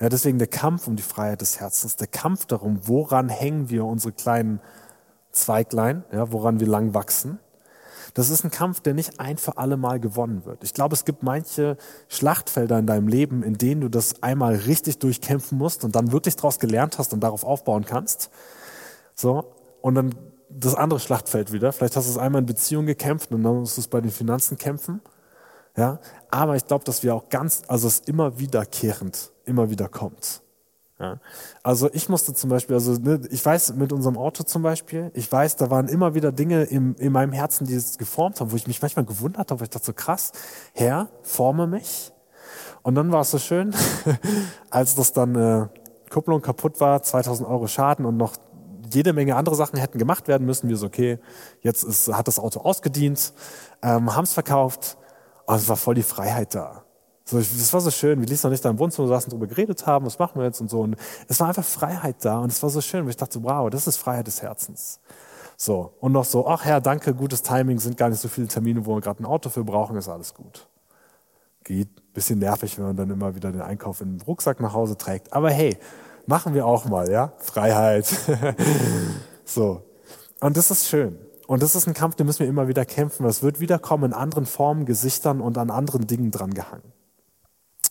Ja, deswegen der Kampf um die Freiheit des Herzens, der Kampf darum, woran hängen wir unsere kleinen Zweiglein, ja, woran wir lang wachsen. Das ist ein Kampf, der nicht ein für alle Mal gewonnen wird. Ich glaube, es gibt manche Schlachtfelder in deinem Leben, in denen du das einmal richtig durchkämpfen musst und dann wirklich daraus gelernt hast und darauf aufbauen kannst. So. Und dann das andere Schlachtfeld wieder. Vielleicht hast du es einmal in Beziehung gekämpft und dann musst du es bei den Finanzen kämpfen. Ja, aber ich glaube, dass wir auch ganz, also es immer wiederkehrend, immer wieder kommt. Ja. Also ich musste zum Beispiel, also ne, ich weiß mit unserem Auto zum Beispiel, ich weiß, da waren immer wieder Dinge im, in meinem Herzen, die es geformt haben, wo ich mich manchmal gewundert habe, weil ich dachte so krass, Herr, forme mich. Und dann war es so schön, (laughs) als das dann äh, Kupplung kaputt war, 2000 Euro Schaden und noch jede Menge andere Sachen hätten gemacht werden müssen. Wir so, okay, jetzt ist, hat das Auto ausgedient, ähm, haben es verkauft. Und es war voll die Freiheit da. So, das war so schön. Wir ließen noch nicht da im Wohnzimmer saßen, drüber geredet haben, was machen wir jetzt und so. Und es war einfach Freiheit da. Und es war so schön, weil ich dachte, wow, das ist Freiheit des Herzens. So. Und noch so, ach Herr, danke, gutes Timing, sind gar nicht so viele Termine, wo wir gerade ein Auto für brauchen, ist alles gut. Geht. Bisschen nervig, wenn man dann immer wieder den Einkauf in den Rucksack nach Hause trägt. Aber hey, Machen wir auch mal, ja? Freiheit. (laughs) so. Und das ist schön. Und das ist ein Kampf, den müssen wir immer wieder kämpfen. Es wird wiederkommen in anderen Formen, Gesichtern und an anderen Dingen dran gehangen.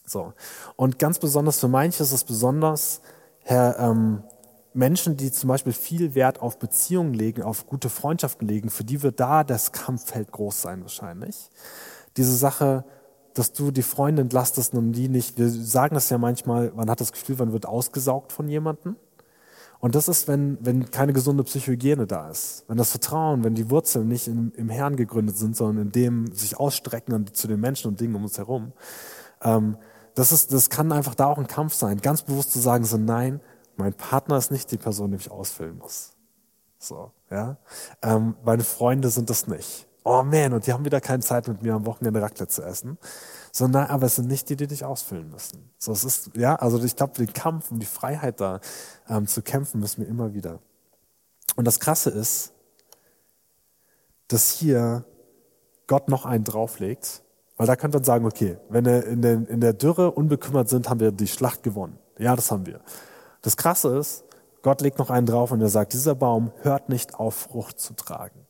So. Und ganz besonders für manche ist es besonders, Herr, ähm, Menschen, die zum Beispiel viel Wert auf Beziehungen legen, auf gute Freundschaften legen, für die wird da das Kampffeld groß sein wahrscheinlich. Diese Sache, dass du die Freunde entlastest und die nicht. Wir sagen das ja manchmal, man hat das Gefühl, man wird ausgesaugt von jemandem. Und das ist, wenn, wenn keine gesunde Psychohygiene da ist. Wenn das Vertrauen, wenn die Wurzeln nicht im, im Herrn gegründet sind, sondern in dem sich ausstrecken zu den Menschen und Dingen um uns herum. Ähm, das, ist, das kann einfach da auch ein Kampf sein. Ganz bewusst zu sagen, so nein, mein Partner ist nicht die Person, die ich ausfüllen muss. So, ja. Ähm, meine Freunde sind das nicht oh man, und die haben wieder keine Zeit mit mir am Wochenende Raclette zu essen. Sondern, aber es sind nicht die, die dich ausfüllen müssen. So, es ist, ja, also ich glaube, den Kampf um die Freiheit da ähm, zu kämpfen, müssen wir immer wieder. Und das Krasse ist, dass hier Gott noch einen drauflegt, weil da könnte man sagen, okay, wenn wir in, den, in der Dürre unbekümmert sind, haben wir die Schlacht gewonnen. Ja, das haben wir. Das Krasse ist, Gott legt noch einen drauf und er sagt, dieser Baum hört nicht auf, Frucht zu tragen.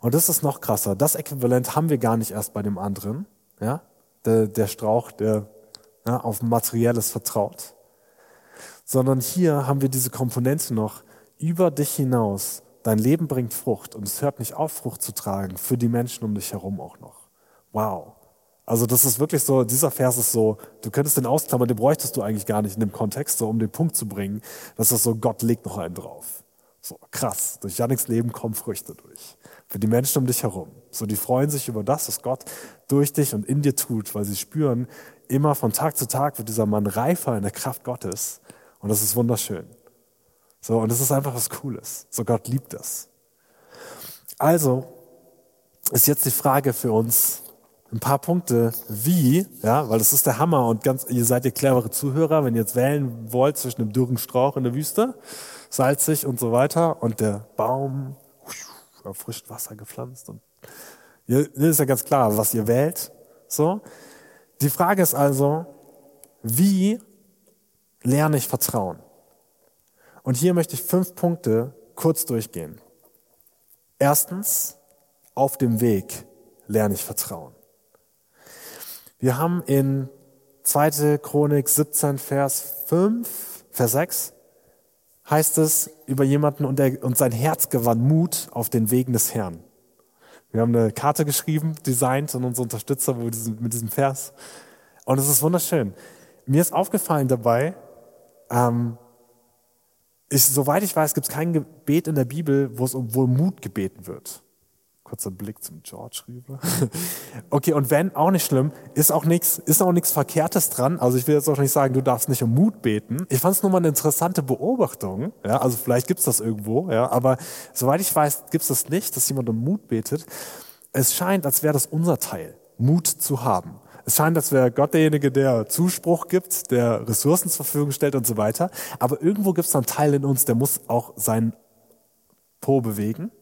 Und das ist noch krasser. Das Äquivalent haben wir gar nicht erst bei dem anderen. Ja? Der, der Strauch, der ja, auf Materielles vertraut. Sondern hier haben wir diese Komponente noch über dich hinaus. Dein Leben bringt Frucht und es hört nicht auf, Frucht zu tragen für die Menschen um dich herum auch noch. Wow. Also das ist wirklich so, dieser Vers ist so, du könntest den ausklammern, den bräuchtest du eigentlich gar nicht in dem Kontext, so um den Punkt zu bringen. Das ist so, Gott legt noch einen drauf. So, krass, durch Janiks Leben kommen Früchte durch. Für die Menschen um dich herum. So, die freuen sich über das, was Gott durch dich und in dir tut, weil sie spüren, immer von Tag zu Tag wird dieser Mann reifer in der Kraft Gottes. Und das ist wunderschön. So, und das ist einfach was Cooles. So, Gott liebt das. Also, ist jetzt die Frage für uns, ein paar Punkte, wie, ja, weil das ist der Hammer und ganz, ihr seid ihr clevere Zuhörer, wenn ihr jetzt wählen wollt zwischen einem dürren Strauch in der Wüste, salzig und so weiter und der Baum, auf Wasser gepflanzt und ihr, ist ja ganz klar, was ihr wählt, so. Die Frage ist also, wie lerne ich Vertrauen? Und hier möchte ich fünf Punkte kurz durchgehen. Erstens, auf dem Weg lerne ich Vertrauen. Wir haben in 2. Chronik 17, Vers 5, Vers 6, heißt es über jemanden und, der, und sein Herz gewann Mut auf den Wegen des Herrn. Wir haben eine Karte geschrieben, designt und unsere Unterstützer mit diesem, mit diesem Vers. Und es ist wunderschön. Mir ist aufgefallen dabei, ähm, ich, soweit ich weiß, gibt es kein Gebet in der Bibel, wo es um wohl Mut gebeten wird. Kurzer Blick zum George rüber. (laughs) okay, und wenn, auch nicht schlimm, ist auch nichts, ist auch nichts Verkehrtes dran. Also ich will jetzt auch nicht sagen, du darfst nicht um Mut beten. Ich fand es nur mal eine interessante Beobachtung. Ja, also vielleicht gibt's das irgendwo, ja, aber soweit ich weiß, gibt's das nicht, dass jemand um Mut betet. Es scheint, als wäre das unser Teil, Mut zu haben. Es scheint, als wäre Gott derjenige, der Zuspruch gibt, der Ressourcen zur Verfügung stellt und so weiter. Aber irgendwo gibt es einen Teil in uns, der muss auch seinen Po bewegen.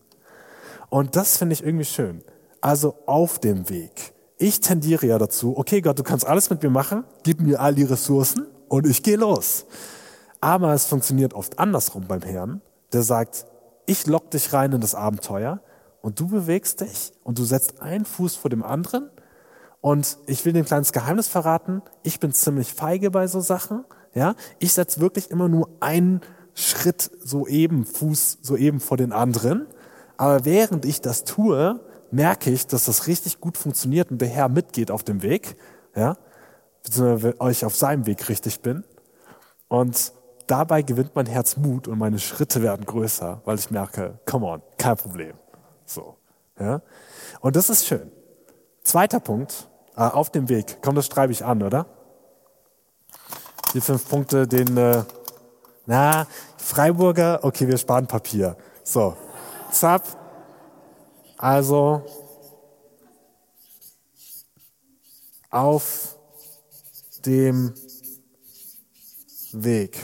Und das finde ich irgendwie schön. Also auf dem Weg. Ich tendiere ja dazu, okay Gott, du kannst alles mit mir machen, gib mir all die Ressourcen und ich gehe los. Aber es funktioniert oft andersrum beim Herrn, der sagt, ich lock dich rein in das Abenteuer und du bewegst dich und du setzt einen Fuß vor dem anderen und ich will dir ein kleines Geheimnis verraten. Ich bin ziemlich feige bei so Sachen. Ja, ich setze wirklich immer nur einen Schritt so eben, Fuß so eben vor den anderen. Aber während ich das tue, merke ich, dass das richtig gut funktioniert und der Herr mitgeht auf dem Weg. Ja, beziehungsweise euch auf seinem Weg richtig bin. Und dabei gewinnt mein Herz Mut und meine Schritte werden größer, weil ich merke, come on, kein Problem. So, ja. Und das ist schön. Zweiter Punkt, äh, auf dem Weg. Komm, das schreibe ich an, oder? Die fünf Punkte, den, äh, na, Freiburger, okay, wir sparen Papier. So, zap. Also, auf dem Weg.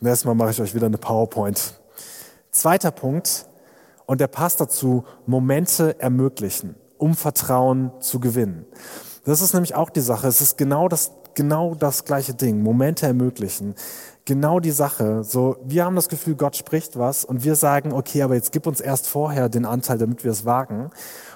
Nächstes Mal mache ich euch wieder eine PowerPoint. Zweiter Punkt, und der passt dazu, Momente ermöglichen um Vertrauen zu gewinnen. Das ist nämlich auch die Sache. Es ist genau das, genau das gleiche Ding. Momente ermöglichen. Genau die Sache. So, wir haben das Gefühl, Gott spricht was und wir sagen, okay, aber jetzt gib uns erst vorher den Anteil, damit wir es wagen.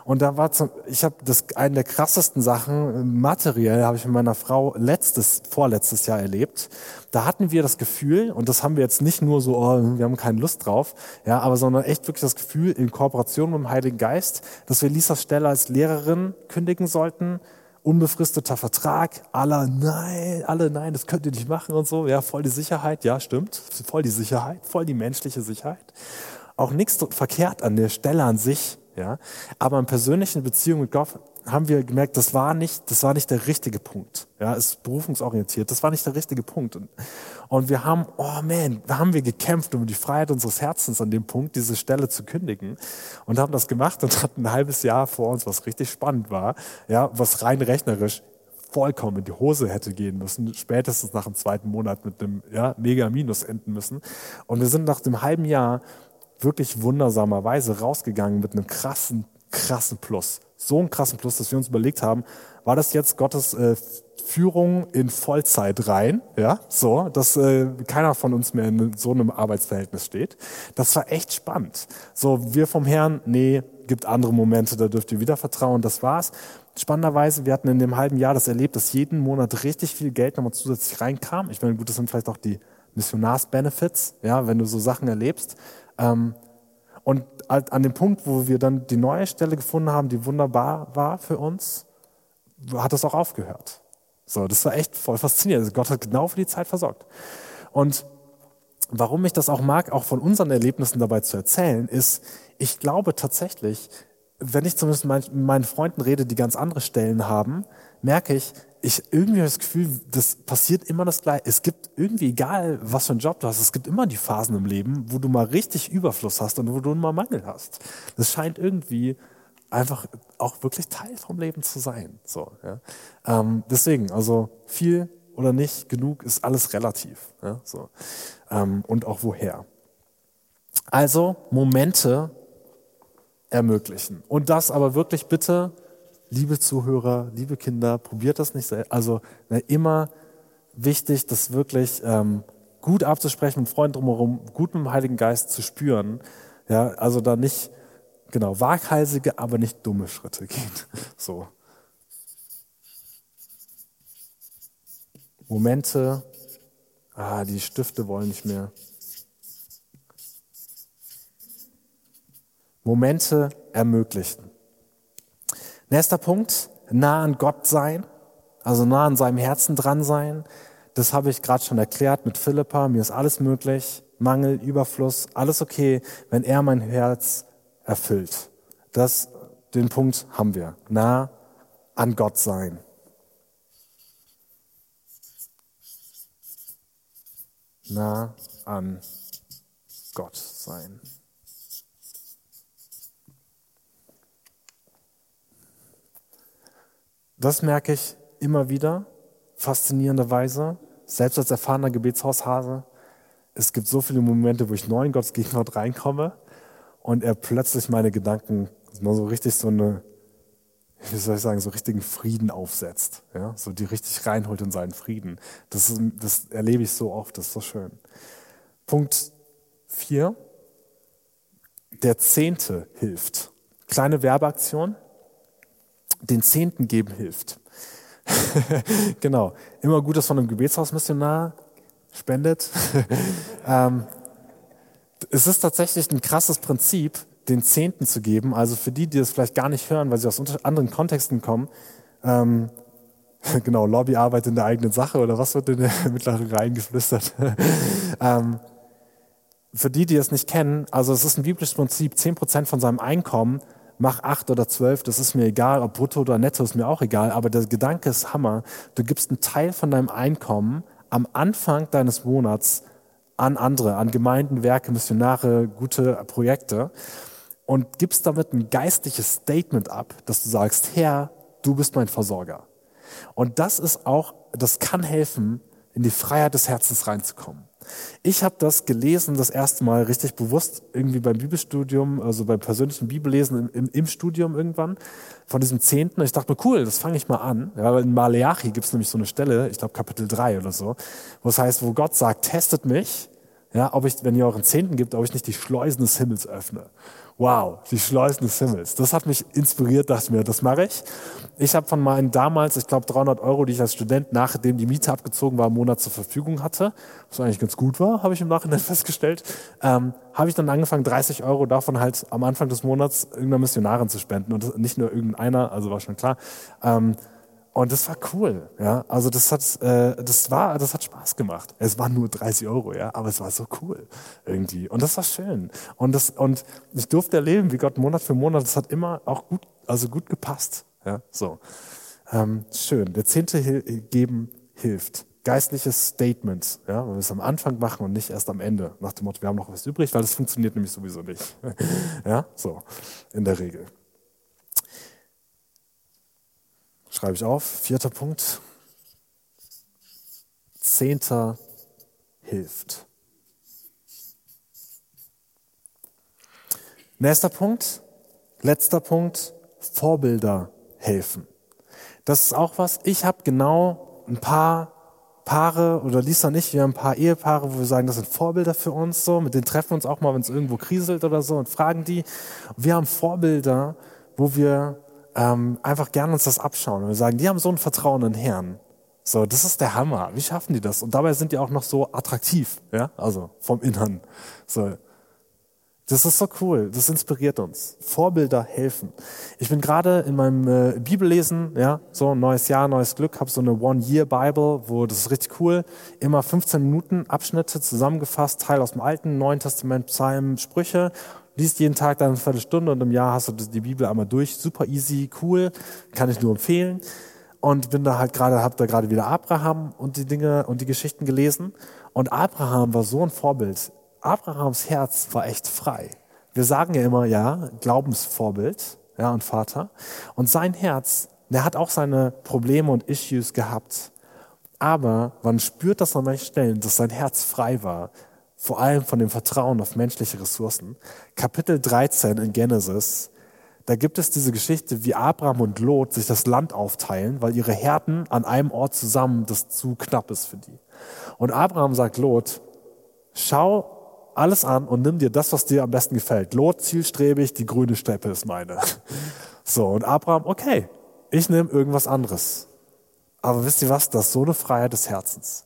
Und da war zum, ich habe das eine der krassesten Sachen materiell habe ich mit meiner Frau letztes vorletztes Jahr erlebt. Da hatten wir das Gefühl und das haben wir jetzt nicht nur so, oh, wir haben keine Lust drauf, ja, aber sondern echt wirklich das Gefühl in Kooperation mit dem Heiligen Geist, dass wir Lisas Stelle als Lehrerin kündigen sollten unbefristeter Vertrag, alle nein, alle nein, das könnt ihr nicht machen und so, ja, voll die Sicherheit, ja, stimmt, voll die Sicherheit, voll die menschliche Sicherheit. Auch nichts verkehrt an der Stelle an sich, ja. Aber in persönlichen Beziehungen mit Gott haben wir gemerkt, das war nicht, das war nicht der richtige Punkt. Ja, ist berufungsorientiert. Das war nicht der richtige Punkt. Und, und wir haben, oh man, da haben wir gekämpft um die Freiheit unseres Herzens an dem Punkt, diese Stelle zu kündigen. Und haben das gemacht und hatten ein halbes Jahr vor uns, was richtig spannend war. Ja, was rein rechnerisch vollkommen in die Hose hätte gehen müssen, spätestens nach dem zweiten Monat mit einem ja, mega Minus enden müssen. Und wir sind nach dem halben Jahr wirklich wundersamerweise rausgegangen mit einem krassen, krassen Plus. So einen krassen Plus, dass wir uns überlegt haben, war das jetzt Gottes äh, Führung in Vollzeit rein, ja, so, dass äh, keiner von uns mehr in so einem Arbeitsverhältnis steht. Das war echt spannend. So, wir vom Herrn, nee, gibt andere Momente, da dürft ihr wieder vertrauen, das war's. Spannenderweise, wir hatten in dem halben Jahr das erlebt, dass jeden Monat richtig viel Geld nochmal zusätzlich reinkam. Ich meine, gut, das sind vielleicht auch die Missionars-Benefits, ja, wenn du so Sachen erlebst. Ähm, und an dem Punkt, wo wir dann die neue Stelle gefunden haben, die wunderbar war für uns, hat das auch aufgehört. So, das war echt voll faszinierend. Also Gott hat genau für die Zeit versorgt. Und warum ich das auch mag, auch von unseren Erlebnissen dabei zu erzählen, ist, ich glaube tatsächlich, wenn ich zumindest mit meinen Freunden rede, die ganz andere Stellen haben, merke ich, ich irgendwie das Gefühl, das passiert immer das Gleiche. Es gibt irgendwie, egal was für einen Job du hast, es gibt immer die Phasen im Leben, wo du mal richtig Überfluss hast und wo du mal Mangel hast. Das scheint irgendwie einfach auch wirklich Teil vom Leben zu sein. So, ja. Ähm, deswegen, also viel oder nicht, genug ist alles relativ. Ja, so. Ähm, und auch woher. Also Momente ermöglichen. Und das aber wirklich bitte, liebe Zuhörer, liebe Kinder, probiert das nicht selbst. Also ne, immer wichtig, das wirklich ähm, gut abzusprechen, mit Freunden drumherum, gut mit dem Heiligen Geist zu spüren. Ja, also da nicht genau, waghalsige, aber nicht dumme Schritte gehen. (laughs) So. Momente, ah, die Stifte wollen nicht mehr. Momente ermöglichen. Nächster Punkt, nah an Gott sein, also nah an seinem Herzen dran sein. Das habe ich gerade schon erklärt mit Philippa, mir ist alles möglich, Mangel, Überfluss, alles okay, wenn er mein Herz erfüllt. Das, den Punkt haben wir. Nah an Gott sein. Nah an Gott sein. Das merke ich immer wieder, faszinierenderweise, selbst als erfahrener Gebetshaushase. Es gibt so viele Momente, wo ich neu in Gottes Gegenwart reinkomme und er plötzlich meine Gedanken mal so richtig so eine, wie soll ich sagen, so richtigen Frieden aufsetzt. Ja? So die richtig reinholt in seinen Frieden. Das, ist, das erlebe ich so oft, das ist so schön. Punkt vier: Der Zehnte hilft. Kleine Werbeaktion. Den Zehnten geben hilft. (laughs) genau. Immer gut, dass von einem Gebetshausmissionar spendet. (laughs) ähm, es ist tatsächlich ein krasses Prinzip, den Zehnten zu geben. Also für die, die das vielleicht gar nicht hören, weil sie aus anderen Kontexten kommen, ähm, (laughs) genau, Lobbyarbeit in der eigenen Sache oder was wird in der mittleren Reihen geflüstert? ähm, für die, die es nicht kennen, also es ist ein biblisches Prinzip, zehn Prozent von seinem Einkommen, mach acht oder zwölf, das ist mir egal, ob brutto oder netto ist mir auch egal, aber der Gedanke ist Hammer. Du gibst einen Teil von deinem Einkommen am Anfang deines Monats an andere, an Gemeinden, Werke, Missionare, gute Projekte und gibst damit ein geistliches Statement ab, dass du sagst, Herr, du bist mein Versorger. Und das ist auch, das kann helfen, in die Freiheit des Herzens reinzukommen. Ich habe das gelesen, das erste Mal richtig bewusst, irgendwie beim Bibelstudium, also beim persönlichen Bibellesen im, im, im Studium irgendwann, von diesem Zehnten. Ich dachte mir, cool, das fange ich mal an. Ja, weil in Maleachi gibt es nämlich so eine Stelle, ich glaube Kapitel 3 oder so, wo es heißt, wo Gott sagt, testet mich, ja, ob ich, wenn ihr euren Zehnten gibt, ob ich nicht die Schleusen des Himmels öffne. Wow, die Schleusen des Himmels. Das hat mich inspiriert, dachte mir, das mache ich. Ich habe von meinen damals, ich glaube 300 Euro, die ich als Student, nachdem die Miete abgezogen war, im Monat zur Verfügung hatte, was eigentlich ganz gut war, habe ich im Nachhinein (laughs) festgestellt, ähm, habe ich dann angefangen, 30 Euro davon halt am Anfang des Monats irgendeiner Missionarin zu spenden. Und nicht nur irgendeiner, also war schon klar. Ähm, und das war cool, ja. Also das hat, äh, das war, das hat Spaß gemacht. Es waren nur 30 Euro, ja, aber es war so cool irgendwie. Und das war schön. Und das, und ich durfte erleben, wie Gott Monat für Monat, das hat immer auch gut, also gut gepasst, ja. So ähm, schön. Der zehnte Hil geben hilft. Geistliches Statement, ja, weil wir es am Anfang machen und nicht erst am Ende. Nach dem Motto, wir haben noch was übrig, weil das funktioniert nämlich sowieso nicht. (laughs) ja, so in der Regel. Schreibe ich auf. Vierter Punkt. Zehnter hilft. Nächster Punkt. Letzter Punkt. Vorbilder helfen. Das ist auch was. Ich habe genau ein paar Paare oder Lisa und ich, wir haben ein paar Ehepaare, wo wir sagen, das sind Vorbilder für uns so. Mit denen treffen wir uns auch mal, wenn es irgendwo kriselt oder so und fragen die. Wir haben Vorbilder, wo wir ähm, einfach gerne uns das abschauen und wir sagen, die haben so ein Vertrauen in Herrn. So, das ist der Hammer. Wie schaffen die das? Und dabei sind die auch noch so attraktiv, ja, also vom Innern. So, Das ist so cool. Das inspiriert uns. Vorbilder helfen. Ich bin gerade in meinem äh, Bibellesen, ja, so neues Jahr, neues Glück, habe so eine One-Year-Bible, wo das ist richtig cool. Immer 15 Minuten Abschnitte zusammengefasst, Teil aus dem Alten, Neuen Testament, Psalmen, Sprüche. Liest jeden Tag dann eine Viertelstunde und im Jahr hast du die Bibel einmal durch. Super easy, cool, kann ich nur empfehlen. Und bin da halt gerade, habe da gerade wieder Abraham und die Dinge und die Geschichten gelesen. Und Abraham war so ein Vorbild Abrahams Herz war echt frei. Wir sagen ja immer, ja, Glaubensvorbild, ja, und Vater. Und sein Herz, der hat auch seine Probleme und Issues gehabt. Aber man spürt das an manchen Stellen, dass sein Herz frei war. Vor allem von dem Vertrauen auf menschliche Ressourcen. Kapitel 13 in Genesis, da gibt es diese Geschichte, wie Abraham und Lot sich das Land aufteilen, weil ihre Härten an einem Ort zusammen das zu knapp ist für die. Und Abraham sagt Lot, schau alles an und nimm dir das, was dir am besten gefällt. Lot, zielstrebig, die grüne Steppe ist meine. (laughs) So, und Abraham, okay, ich nehme irgendwas anderes. Aber wisst ihr was? Das ist so eine Freiheit des Herzens.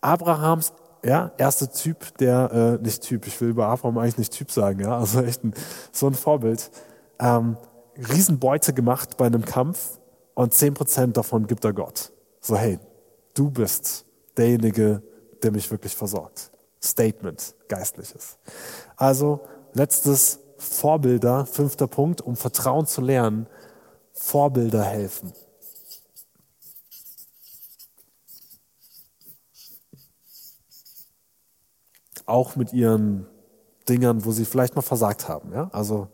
Abrahams, ja, erster Typ, der, äh, nicht Typ, ich will über Abraham eigentlich nicht Typ sagen, ja, also echt ein, so ein Vorbild. Ähm, Riesenbeute gemacht bei einem Kampf und zehn Prozent davon gibt er Gott. So, hey, du bist derjenige, der mich wirklich versorgt. Statement, geistliches. Also letztes Vorbilder, fünfter Punkt, um Vertrauen zu lernen, Vorbilder helfen. Auch mit ihren Dingern, wo sie vielleicht mal versagt haben. Ja? Also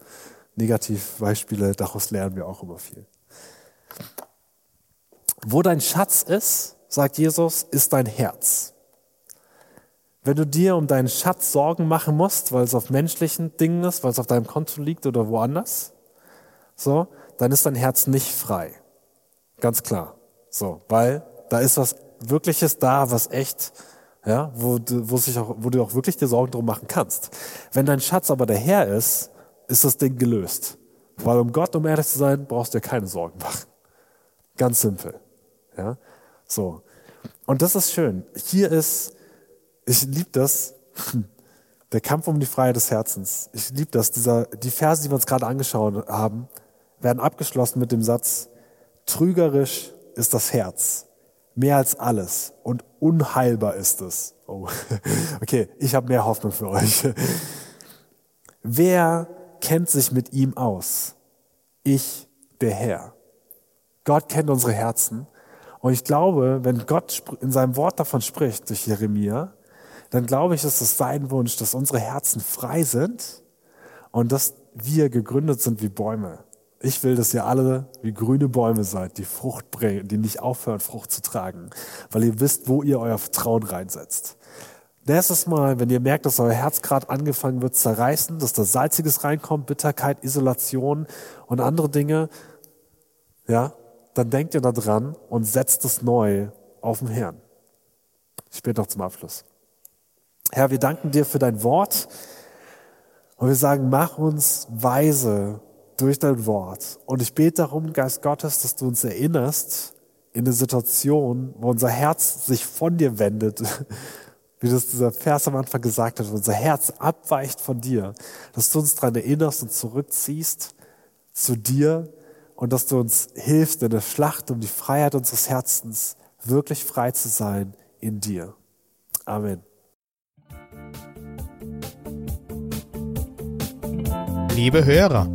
Negativbeispiele, daraus lernen wir auch immer viel. Wo dein Schatz ist, sagt Jesus, ist dein Herz. Wenn du dir um deinen Schatz Sorgen machen musst, weil es auf menschlichen Dingen ist, weil es auf deinem Konto liegt oder woanders, so, dann ist dein Herz nicht frei. Ganz klar. So, weil da ist was Wirkliches da, was echt, ja, wo du, wo sich auch, wo du auch wirklich dir Sorgen drum machen kannst. Wenn dein Schatz aber der Herr ist, ist das Ding gelöst. Weil um Gott, um ehrlich zu sein, brauchst du dir keine Sorgen machen. Ganz simpel. Ja, so. Und das ist schön. Hier ist, ich liebe das. (clears throat) Der Kampf um die Freiheit des Herzens. Ich liebe das. Dieser, die Verse, die wir uns gerade angeschaut haben, werden abgeschlossen mit dem Satz, trügerisch ist das Herz. Mehr als alles. Und unheilbar ist es. Oh. (laughs) Okay, ich habe mehr Hoffnung für euch. (laughs) Wer kennt sich mit ihm aus? Ich, der Herr. Gott kennt unsere Herzen. Und ich glaube, wenn Gott in seinem Wort davon spricht, durch Jeremia, dann glaube ich, ist es sein Wunsch, dass unsere Herzen frei sind und dass wir gegründet sind wie Bäume. Ich will, dass ihr alle wie grüne Bäume seid, die Frucht bringen, die nicht aufhören, Frucht zu tragen, weil ihr wisst, wo ihr euer Vertrauen reinsetzt. Nächstes Mal, wenn ihr merkt, dass euer Herz gerade angefangen wird zerreißen, dass da Salziges reinkommt, Bitterkeit, Isolation und andere Dinge, ja, dann denkt ihr da dran und setzt es neu auf den Herrn. Bete noch zum Abschluss. Herr, wir danken dir für dein Wort und wir sagen, mach uns weise durch dein Wort. Und ich bete darum, Geist Gottes, dass du uns erinnerst in eine Situation, wo unser Herz sich von dir wendet, (laughs) wie das dieser Vers am Anfang gesagt hat, wo unser Herz abweicht von dir, dass du uns daran erinnerst und zurückziehst zu dir und dass du uns hilfst in der Schlacht um die Freiheit unseres Herzens, wirklich frei zu sein in dir. Amen. Liebe Hörer,